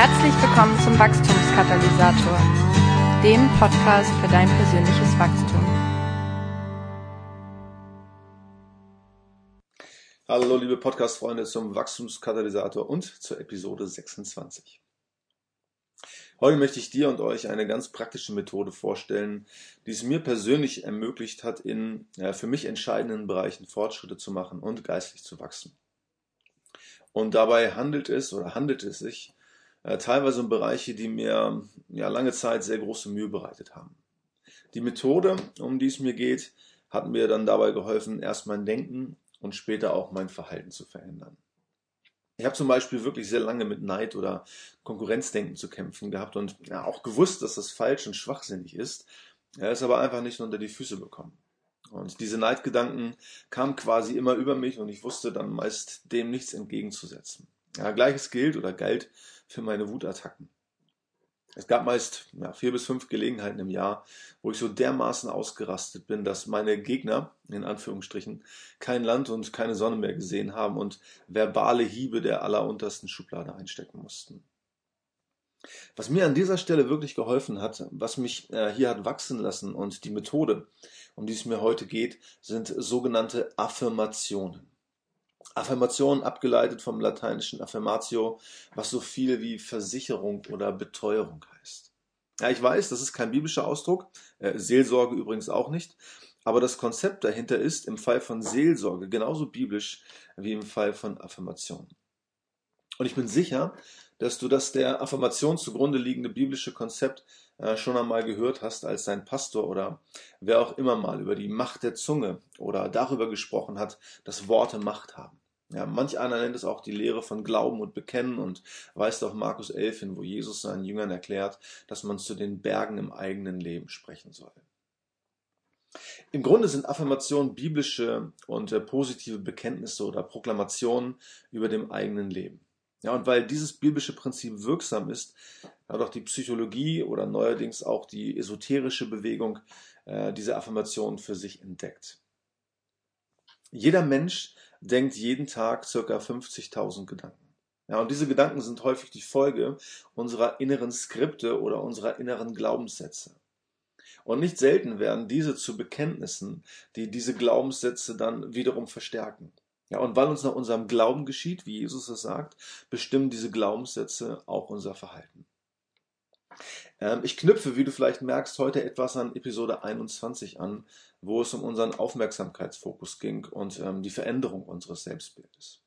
Herzlich willkommen zum Wachstumskatalysator, dem Podcast für dein persönliches Wachstum. Hallo liebe Podcast-Freunde zum Wachstumskatalysator und zur Episode 26. Heute möchte ich dir und euch eine ganz praktische Methode vorstellen, die es mir persönlich ermöglicht hat, in ja, für mich entscheidenden Bereichen Fortschritte zu machen und geistlich zu wachsen. Und dabei handelt es oder handelt es sich äh, teilweise um Bereiche, die mir ja lange Zeit sehr große Mühe bereitet haben. Die Methode, um die es mir geht, hat mir dann dabei geholfen, erst mein Denken und später auch mein Verhalten zu verändern. Ich habe zum Beispiel wirklich sehr lange mit Neid oder Konkurrenzdenken zu kämpfen gehabt und ja, auch gewusst, dass das falsch und schwachsinnig ist. Er ist aber einfach nicht unter die Füße bekommen. Und diese Neidgedanken kamen quasi immer über mich und ich wusste dann meist dem nichts entgegenzusetzen. Ja, Gleiches gilt oder galt für meine Wutattacken. Es gab meist ja, vier bis fünf Gelegenheiten im Jahr, wo ich so dermaßen ausgerastet bin, dass meine Gegner, in Anführungsstrichen, kein Land und keine Sonne mehr gesehen haben und verbale Hiebe der alleruntersten Schublade einstecken mussten. Was mir an dieser Stelle wirklich geholfen hat, was mich äh, hier hat wachsen lassen und die Methode, um die es mir heute geht, sind sogenannte Affirmationen. Affirmation abgeleitet vom lateinischen affirmatio, was so viel wie Versicherung oder Beteuerung heißt. Ja, ich weiß, das ist kein biblischer Ausdruck, äh, Seelsorge übrigens auch nicht, aber das Konzept dahinter ist im Fall von Seelsorge genauso biblisch wie im Fall von Affirmation. Und ich bin sicher, dass du das der Affirmation zugrunde liegende biblische Konzept äh, schon einmal gehört hast, als dein Pastor oder wer auch immer mal über die Macht der Zunge oder darüber gesprochen hat, dass Worte Macht haben. Ja, manch einer nennt es auch die Lehre von Glauben und Bekennen und weist auf Markus 11 hin, wo Jesus seinen Jüngern erklärt, dass man zu den Bergen im eigenen Leben sprechen soll. Im Grunde sind Affirmationen biblische und äh, positive Bekenntnisse oder Proklamationen über dem eigenen Leben. Ja, und weil dieses biblische Prinzip wirksam ist, hat auch die Psychologie oder neuerdings auch die esoterische Bewegung äh, diese Affirmation für sich entdeckt. Jeder Mensch denkt jeden Tag circa 50.000 Gedanken. Ja, und diese Gedanken sind häufig die Folge unserer inneren Skripte oder unserer inneren Glaubenssätze. Und nicht selten werden diese zu Bekenntnissen, die diese Glaubenssätze dann wiederum verstärken. Ja, und weil uns nach unserem Glauben geschieht, wie Jesus es sagt, bestimmen diese Glaubenssätze auch unser Verhalten. Ähm, ich knüpfe, wie du vielleicht merkst, heute etwas an Episode 21 an, wo es um unseren Aufmerksamkeitsfokus ging und ähm, die Veränderung unseres Selbstbildes.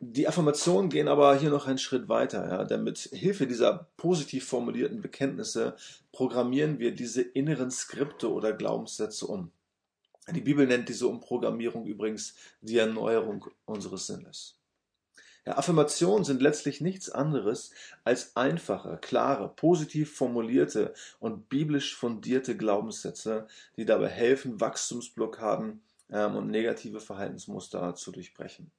Die Affirmationen gehen aber hier noch einen Schritt weiter, ja, denn mit Hilfe dieser positiv formulierten Bekenntnisse programmieren wir diese inneren Skripte oder Glaubenssätze um. Die Bibel nennt diese Umprogrammierung übrigens die Erneuerung unseres Sinnes. Ja, Affirmationen sind letztlich nichts anderes als einfache, klare, positiv formulierte und biblisch fundierte Glaubenssätze, die dabei helfen, Wachstumsblockaden ähm, und negative Verhaltensmuster zu durchbrechen.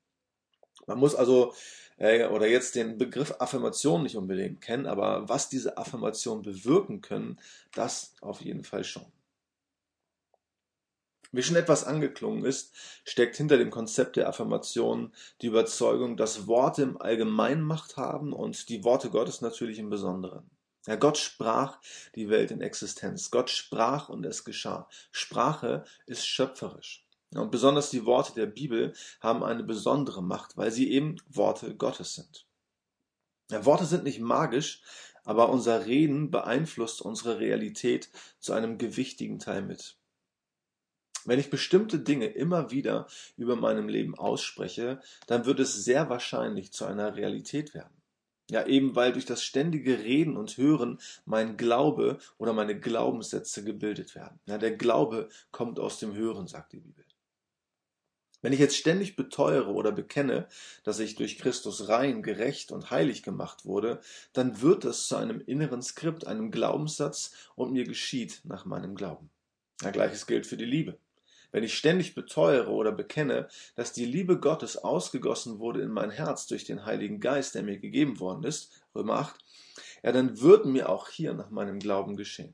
Man muss also äh, oder jetzt den Begriff Affirmation nicht unbedingt kennen, aber was diese Affirmationen bewirken können, das auf jeden Fall schon. Wie schon etwas angeklungen ist, steckt hinter dem Konzept der Affirmation die Überzeugung, dass Worte im Allgemeinen Macht haben und die Worte Gottes natürlich im Besonderen. Ja, Gott sprach die Welt in Existenz. Gott sprach und es geschah. Sprache ist schöpferisch. Und besonders die Worte der Bibel haben eine besondere Macht, weil sie eben Worte Gottes sind. Ja, Worte sind nicht magisch, aber unser Reden beeinflusst unsere Realität zu einem gewichtigen Teil mit. Wenn ich bestimmte Dinge immer wieder über meinem Leben ausspreche, dann wird es sehr wahrscheinlich zu einer Realität werden. Ja, eben weil durch das ständige Reden und Hören mein Glaube oder meine Glaubenssätze gebildet werden. Ja, der Glaube kommt aus dem Hören, sagt die Bibel. Wenn ich jetzt ständig beteuere oder bekenne, dass ich durch Christus rein, gerecht und heilig gemacht wurde, dann wird es zu einem inneren Skript, einem Glaubenssatz und mir geschieht nach meinem Glauben. Ja, gleiches gilt für die Liebe. Wenn ich ständig beteuere oder bekenne, dass die Liebe Gottes ausgegossen wurde in mein Herz durch den Heiligen Geist, der mir gegeben worden ist, Römer 8, ja, dann wird mir auch hier nach meinem Glauben geschehen.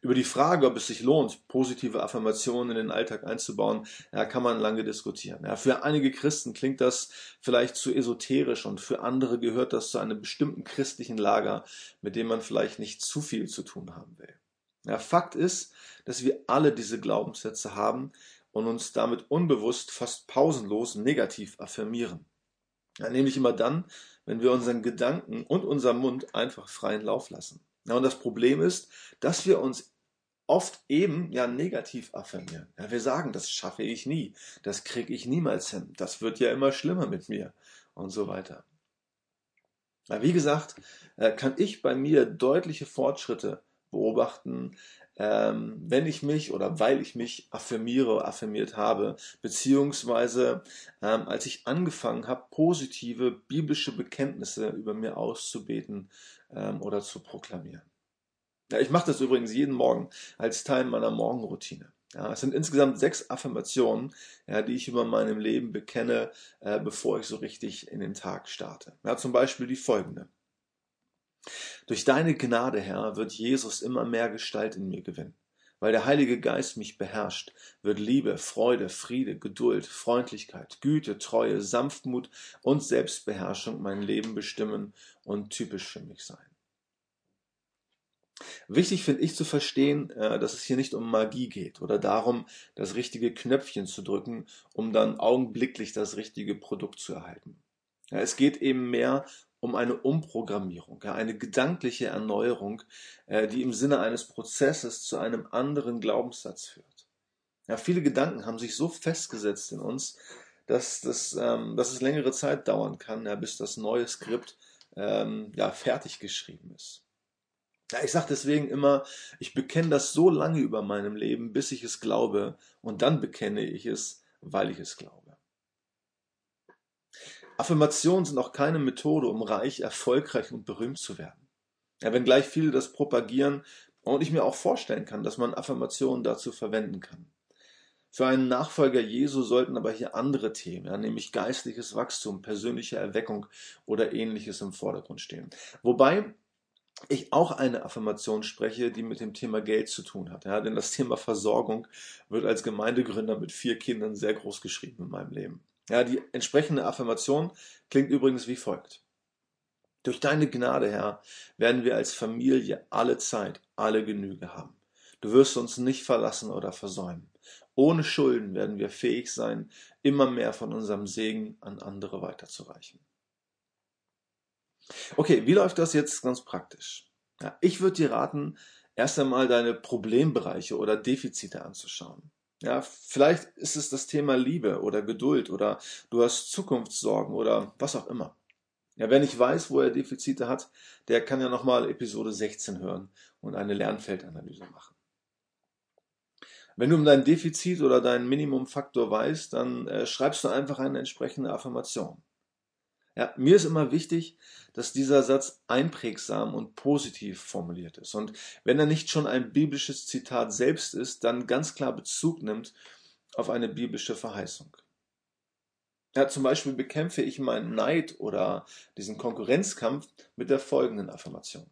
Über die Frage, ob es sich lohnt, positive Affirmationen in den Alltag einzubauen, ja, kann man lange diskutieren. Ja, für einige Christen klingt das vielleicht zu esoterisch und für andere gehört das zu einem bestimmten christlichen Lager, mit dem man vielleicht nicht zu viel zu tun haben will. Ja, Fakt ist, dass wir alle diese Glaubenssätze haben und uns damit unbewusst fast pausenlos negativ affirmieren. Ja, nämlich immer dann, wenn wir unseren Gedanken und unseren Mund einfach freien Lauf lassen. Ja, und das Problem ist, dass wir uns oft eben ja negativ affirmieren. Ja, wir sagen, das schaffe ich nie, das kriege ich niemals hin, das wird ja immer schlimmer mit mir und so weiter. Ja, wie gesagt, äh, kann ich bei mir deutliche Fortschritte beobachten, ähm, wenn ich mich oder weil ich mich affirmiere, affirmiert habe, beziehungsweise ähm, als ich angefangen habe, positive biblische Bekenntnisse über mir auszubeten ähm, oder zu proklamieren. Ja, ich mache das übrigens jeden Morgen als Teil meiner Morgenroutine. Ja, es sind insgesamt sechs Affirmationen, ja, die ich über meinem Leben bekenne, äh, bevor ich so richtig in den Tag starte. Ja, zum Beispiel die folgende. Durch deine Gnade, Herr, wird Jesus immer mehr Gestalt in mir gewinnen. Weil der Heilige Geist mich beherrscht, wird Liebe, Freude, Friede, Geduld, Freundlichkeit, Güte, Treue, Sanftmut und Selbstbeherrschung mein Leben bestimmen und typisch für mich sein. Wichtig finde ich zu verstehen, äh, dass es hier nicht um Magie geht oder darum, das richtige Knöpfchen zu drücken, um dann augenblicklich das richtige Produkt zu erhalten. es geht eben mehr um eine Umprogrammierung, eine gedankliche Erneuerung, äh, die im Sinne eines Prozesses zu einem anderen Glaubenssatz führt. Ja, viele Gedanken haben sich so festgesetzt in uns, dass, das, ähm, dass es längere Zeit dauern kann, ja, bis das neue Skript ähm, ja, fertig geschrieben ist. Ja, ich sage deswegen immer, ich bekenne das so lange über meinem Leben, bis ich es glaube, und dann bekenne ich es, weil ich es glaube. Affirmationen sind auch keine Methode, um reich, erfolgreich und berühmt zu werden. Ja, wenngleich viele das propagieren und ich mir auch vorstellen kann, dass man Affirmationen dazu verwenden kann. Für einen Nachfolger Jesu sollten aber hier andere Themen, ja, nämlich geistliches Wachstum, persönliche Erweckung oder ähnliches im Vordergrund stehen. Wobei ich auch eine Affirmation spreche, die mit dem Thema Geld zu tun hat. Ja, denn das Thema Versorgung wird als Gemeindegründer mit vier Kindern sehr groß geschrieben in meinem Leben. Ja, die entsprechende Affirmation klingt übrigens wie folgt. Durch deine Gnade, Herr, werden wir als Familie alle Zeit, alle Genüge haben. Du wirst uns nicht verlassen oder versäumen. Ohne Schulden werden wir fähig sein, immer mehr von unserem Segen an andere weiterzureichen. Okay, wie läuft das jetzt ganz praktisch? Ja, ich würde dir raten, erst einmal deine Problembereiche oder Defizite anzuschauen. Ja, vielleicht ist es das Thema Liebe oder Geduld oder du hast Zukunftssorgen oder was auch immer. Ja, wer nicht weiß, wo er Defizite hat, der kann ja nochmal Episode 16 hören und eine Lernfeldanalyse machen. Wenn du um dein Defizit oder deinen Minimumfaktor weißt, dann äh, schreibst du einfach eine entsprechende Affirmation. Ja, mir ist immer wichtig, dass dieser Satz einprägsam und positiv formuliert ist. Und wenn er nicht schon ein biblisches Zitat selbst ist, dann ganz klar Bezug nimmt auf eine biblische Verheißung. Ja, zum Beispiel bekämpfe ich meinen Neid oder diesen Konkurrenzkampf mit der folgenden Affirmation.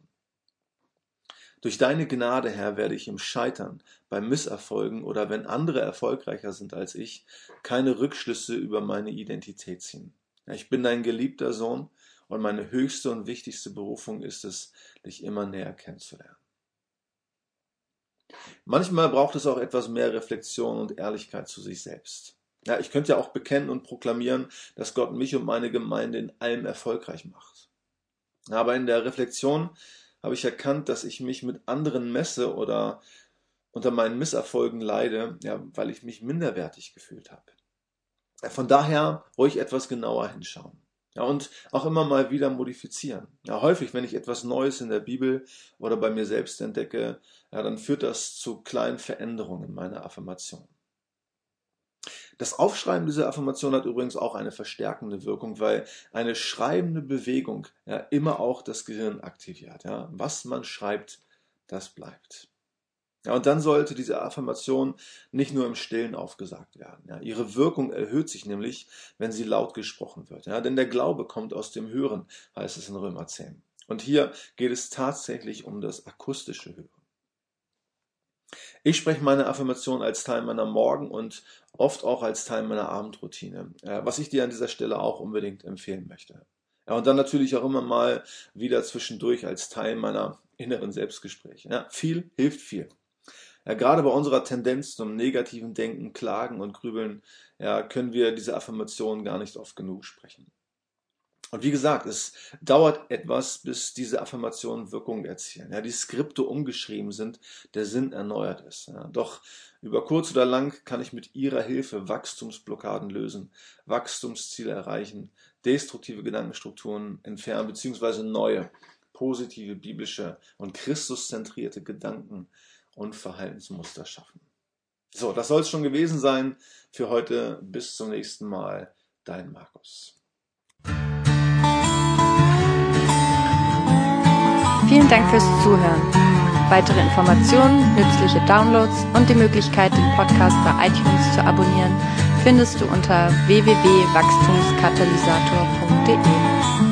Durch deine Gnade, Herr, werde ich im Scheitern, beim Misserfolgen oder wenn andere erfolgreicher sind als ich, keine Rückschlüsse über meine Identität ziehen. Ich bin dein geliebter Sohn und meine höchste und wichtigste Berufung ist es, dich immer näher kennenzulernen. Manchmal braucht es auch etwas mehr Reflexion und Ehrlichkeit zu sich selbst. Ja, ich könnte ja auch bekennen und proklamieren, dass Gott mich und meine Gemeinde in allem erfolgreich macht. Aber in der Reflexion habe ich erkannt, dass ich mich mit anderen messe oder unter meinen Misserfolgen leide, ja, weil ich mich minderwertig gefühlt habe. Von daher ruhig etwas genauer hinschauen. Ja, und auch immer mal wieder modifizieren. Ja, häufig, wenn ich etwas Neues in der Bibel oder bei mir selbst entdecke, ja, dann führt das zu kleinen Veränderungen meiner Affirmation. Das Aufschreiben dieser Affirmation hat übrigens auch eine verstärkende Wirkung, weil eine schreibende Bewegung ja immer auch das Gehirn aktiviert. Ja. Was man schreibt, das bleibt. Ja, und dann sollte diese Affirmation nicht nur im Stillen aufgesagt werden. Ja, ihre Wirkung erhöht sich nämlich, wenn sie laut gesprochen wird. Ja, denn der Glaube kommt aus dem Hören, heißt es in Römer 10. Und hier geht es tatsächlich um das akustische Hören. Ich spreche meine Affirmation als Teil meiner Morgen- und oft auch als Teil meiner Abendroutine, äh, was ich dir an dieser Stelle auch unbedingt empfehlen möchte. Ja, und dann natürlich auch immer mal wieder zwischendurch als Teil meiner inneren Selbstgespräche. Ja, viel hilft viel. Ja, gerade bei unserer Tendenz zum negativen Denken, Klagen und Grübeln ja, können wir diese Affirmationen gar nicht oft genug sprechen. Und wie gesagt, es dauert etwas, bis diese Affirmationen Wirkung erzielen. Ja, die Skripte umgeschrieben sind, der Sinn erneuert ist. Ja, doch über kurz oder lang kann ich mit ihrer Hilfe Wachstumsblockaden lösen, Wachstumsziele erreichen, destruktive Gedankenstrukturen entfernen, beziehungsweise neue, positive, biblische und Christuszentrierte Gedanken und Verhaltensmuster schaffen. So, das soll es schon gewesen sein für heute. Bis zum nächsten Mal. Dein Markus. Vielen Dank fürs Zuhören. Weitere Informationen, nützliche Downloads und die Möglichkeit, den Podcast bei iTunes zu abonnieren, findest du unter www.wachstumskatalysator.de.